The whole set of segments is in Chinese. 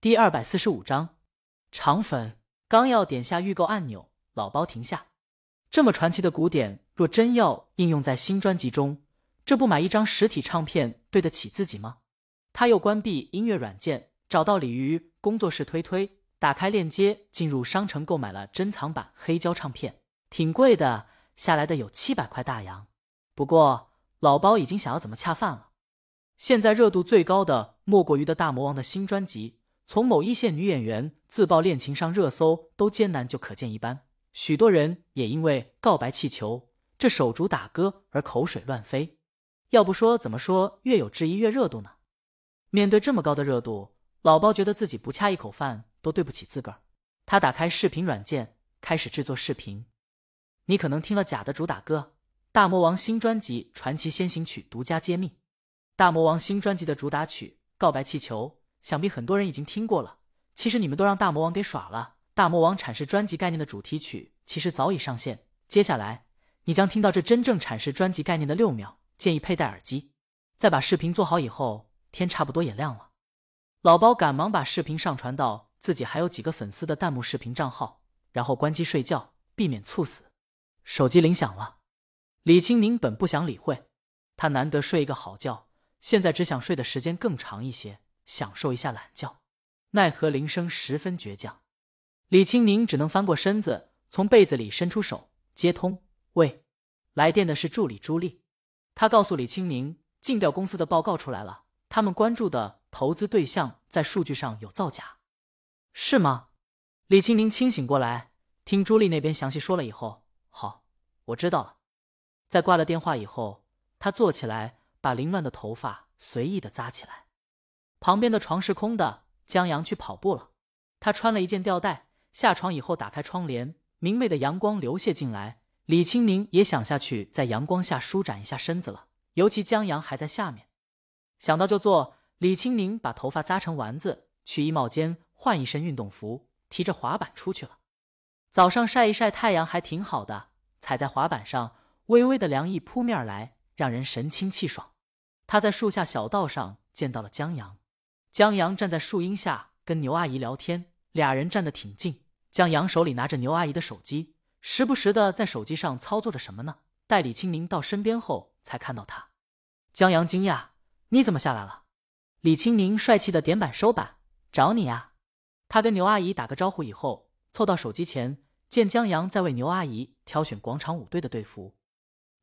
第二百四十五章，肠粉刚要点下预购按钮，老包停下。这么传奇的古典，若真要应用在新专辑中，这不买一张实体唱片对得起自己吗？他又关闭音乐软件，找到鲤鱼工作室推推，打开链接进入商城购买了珍藏版黑胶唱片，挺贵的，下来的有七百块大洋。不过老包已经想要怎么恰饭了。现在热度最高的莫过于的大魔王的新专辑，从某一线女演员自曝恋情上热搜都艰难就可见一斑。许多人也因为《告白气球》这首主打歌而口水乱飞。要不说怎么说越有质疑越热度呢？面对这么高的热度，老包觉得自己不恰一口饭都对不起自个儿。他打开视频软件，开始制作视频。你可能听了假的主打歌《大魔王》新专辑《传奇先行曲》独家揭秘。大魔王新专辑的主打曲《告白气球》，想必很多人已经听过了。其实你们都让大魔王给耍了。大魔王阐释专辑概念的主题曲其实早已上线。接下来你将听到这真正阐释专辑概念的六秒，建议佩戴耳机。再把视频做好以后，天差不多也亮了。老包赶忙把视频上传到自己还有几个粉丝的弹幕视频账号，然后关机睡觉，避免猝死。手机铃响了，李青宁本不想理会，他难得睡一个好觉。现在只想睡的时间更长一些，享受一下懒觉。奈何铃声十分倔强，李青宁只能翻过身子，从被子里伸出手接通。喂，来电的是助理朱莉。他告诉李青宁，尽调公司的报告出来了，他们关注的投资对象在数据上有造假，是吗？李青宁清醒过来，听朱莉那边详细说了以后，好，我知道了。在挂了电话以后，他坐起来。把凌乱的头发随意的扎起来，旁边的床是空的。江阳去跑步了，他穿了一件吊带，下床以后打开窗帘，明媚的阳光流泻进来。李清明也想下去，在阳光下舒展一下身子了。尤其江阳还在下面，想到就做。李清明把头发扎成丸子，去衣帽间换一身运动服，提着滑板出去了。早上晒一晒太阳还挺好的，踩在滑板上，微微的凉意扑面而来，让人神清气爽。他在树下小道上见到了江阳，江阳站在树荫下跟牛阿姨聊天，俩人站得挺近。江阳手里拿着牛阿姨的手机，时不时的在手机上操作着什么呢？待李清明到身边后，才看到他。江阳惊讶：“你怎么下来了？”李清明帅气的点板收板：“找你呀。”他跟牛阿姨打个招呼以后，凑到手机前，见江阳在为牛阿姨挑选广场舞队的队服。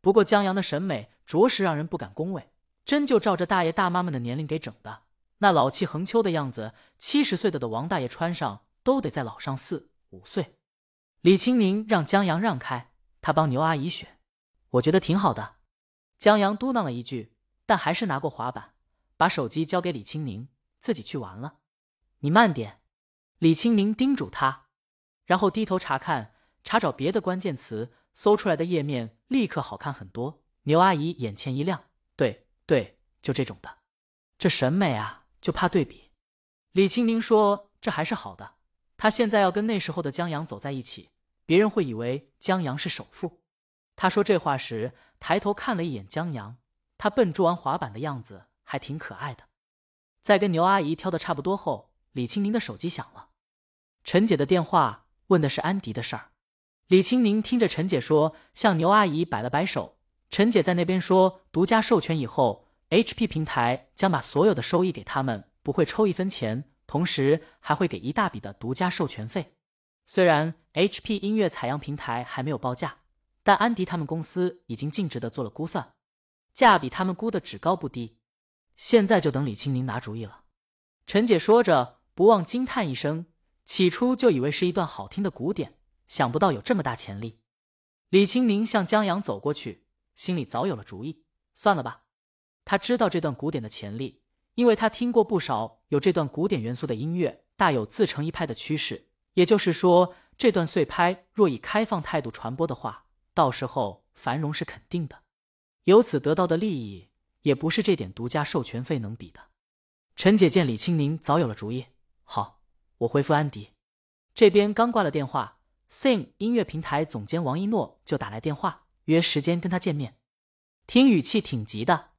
不过江阳的审美着实让人不敢恭维。真就照着大爷大妈们的年龄给整的，那老气横秋的样子，七十岁的的王大爷穿上都得再老上四五岁。李清明让江阳让开，他帮牛阿姨选，我觉得挺好的。江阳嘟囔了一句，但还是拿过滑板，把手机交给李清明，自己去玩了。你慢点，李清明叮嘱他，然后低头查看，查找别的关键词，搜出来的页面立刻好看很多。牛阿姨眼前一亮，对。对，就这种的，这审美啊，就怕对比。李清宁说：“这还是好的，他现在要跟那时候的江阳走在一起，别人会以为江阳是首富。”他说这话时，抬头看了一眼江阳，他笨拙玩滑板的样子还挺可爱的。在跟牛阿姨挑的差不多后，李清宁的手机响了，陈姐的电话，问的是安迪的事儿。李清宁听着陈姐说，向牛阿姨摆了摆手。陈姐在那边说，独家授权以后，HP 平台将把所有的收益给他们，不会抽一分钱，同时还会给一大笔的独家授权费。虽然 HP 音乐采样平台还没有报价，但安迪他们公司已经尽职的做了估算，价比他们估的只高不低。现在就等李清宁拿主意了。陈姐说着，不忘惊叹一声：起初就以为是一段好听的古典，想不到有这么大潜力。李清宁向江阳走过去。心里早有了主意，算了吧。他知道这段古典的潜力，因为他听过不少有这段古典元素的音乐，大有自成一派的趋势。也就是说，这段碎拍若以开放态度传播的话，到时候繁荣是肯定的。由此得到的利益，也不是这点独家授权费能比的。陈姐见李清宁早有了主意，好，我回复安迪。这边刚挂了电话，Sing 音乐平台总监王一诺就打来电话。约时间跟他见面，听语气挺急的。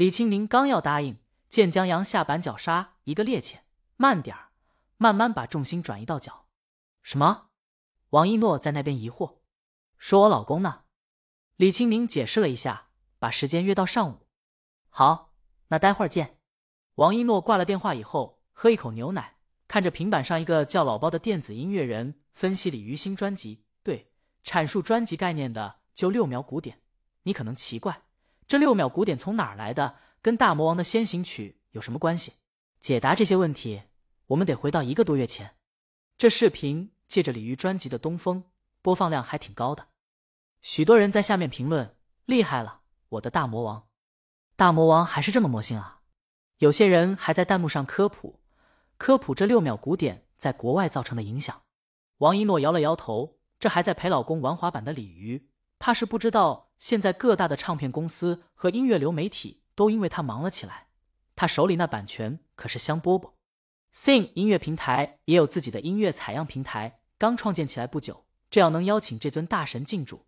李清明刚要答应，见江阳下板脚刹一个趔趄，慢点儿，慢慢把重心转移到脚。什么？王一诺在那边疑惑，说我老公呢？李青明解释了一下，把时间约到上午。好，那待会儿见。王一诺挂了电话以后，喝一口牛奶，看着平板上一个叫老包的电子音乐人分析李鱼新专辑，对，阐述专辑概念的就六秒古典。你可能奇怪，这六秒鼓点从哪儿来的？跟大魔王的先行曲有什么关系？解答这些问题，我们得回到一个多月前。这视频借着鲤鱼专辑的东风，播放量还挺高的，许多人在下面评论：“厉害了，我的大魔王！大魔王还是这么魔性啊！”有些人还在弹幕上科普科普这六秒鼓点在国外造成的影响。王一诺摇了摇头，这还在陪老公玩滑板的鲤鱼，怕是不知道现在各大的唱片公司和音乐流媒体都因为他忙了起来。他手里那版权可是香饽饽。Sing 音乐平台也有自己的音乐采样平台，刚创建起来不久，这样能邀请这尊大神进驻。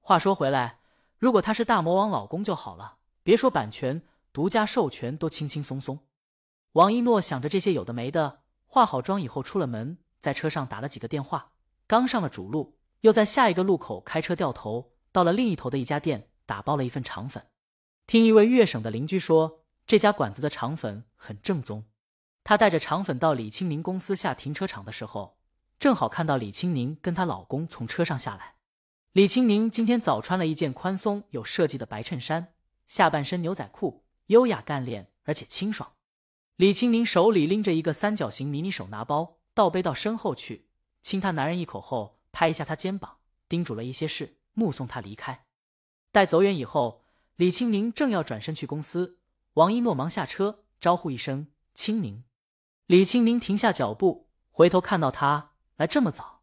话说回来，如果他是大魔王老公就好了，别说版权、独家授权都轻轻松松。王一诺想着这些有的没的，化好妆以后出了门，在车上打了几个电话，刚上了主路，又在下一个路口开车掉头，到了另一头的一家店，打包了一份肠粉。听一位粤省的邻居说，这家馆子的肠粉很正宗。她带着肠粉到李青宁公司下停车场的时候，正好看到李青宁跟她老公从车上下来。李青宁今天早穿了一件宽松有设计的白衬衫，下半身牛仔裤，优雅干练而且清爽。李青宁手里拎着一个三角形迷你手拿包，倒背到身后去，亲她男人一口后，拍一下他肩膀，叮嘱了一些事，目送他离开。待走远以后，李青宁正要转身去公司，王一诺忙下车招呼一声：“青宁。”李清明停下脚步，回头看到他来这么早，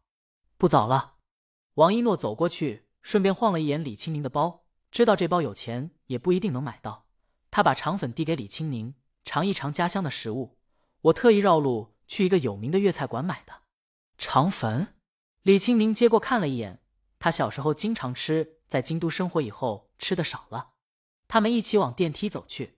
不早了。王一诺走过去，顺便晃了一眼李清明的包，知道这包有钱也不一定能买到。他把肠粉递给李清明，尝一尝家乡的食物。我特意绕路去一个有名的粤菜馆买的肠粉。李清明接过看了一眼，他小时候经常吃，在京都生活以后吃的少了。他们一起往电梯走去。